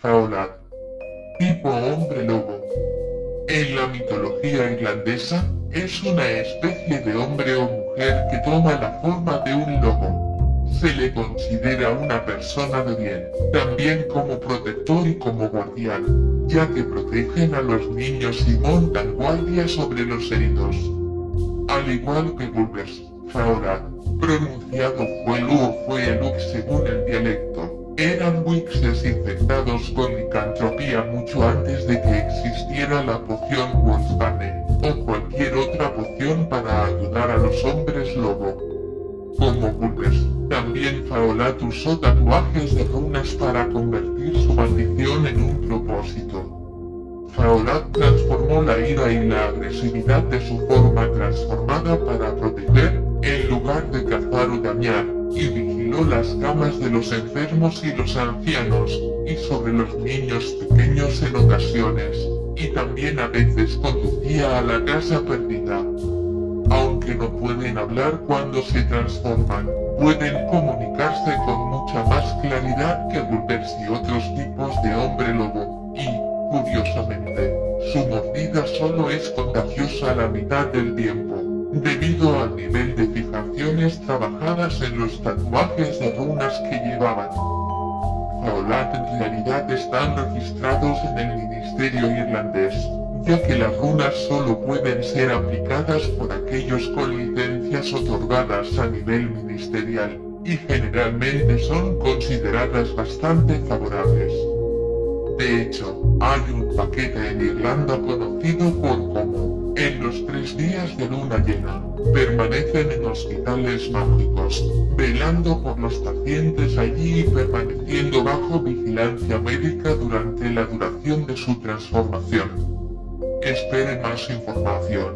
Faolat. Tipo hombre lobo. En la mitología irlandesa, es una especie de hombre o mujer que toma la forma de un lobo. Se le considera una persona de bien, también como protector y como guardián, ya que protegen a los niños y montan guardia sobre los heridos. Al igual que Bulbers, Faolat, pronunciado eran wixes infectados con licantropía mucho antes de que existiera la poción Wolfbane, o cualquier otra poción para ayudar a los hombres lobo. Como Bulbers, también Faolat usó tatuajes de runas para convertir su maldición en un propósito. Faolat transformó la ira y la agresividad de su forma transformada para proteger, en lugar de cazar o dañar y las camas de los enfermos y los ancianos, y sobre los niños pequeños en ocasiones, y también a veces conducía a la casa perdida. Aunque no pueden hablar cuando se transforman, pueden comunicarse con mucha más claridad que Bulbers y otros tipos de hombre lobo, y, curiosamente, su mordida solo es contagiosa la mitad del tiempo, debido al nivel de fijaciones trabajadas en los tatuajes de runas que llevaban. Faolat en realidad están registrados en el Ministerio Irlandés, ya que las runas solo pueden ser aplicadas por aquellos con licencias otorgadas a nivel ministerial, y generalmente son consideradas bastante favorables. De hecho, hay un paquete en Irlanda conocido por como, en los tres días de luna llena, permanecen en hospitales mágicos, velando por los pacientes allí y permaneciendo bajo vigilancia médica durante la duración de su transformación. Espere más información.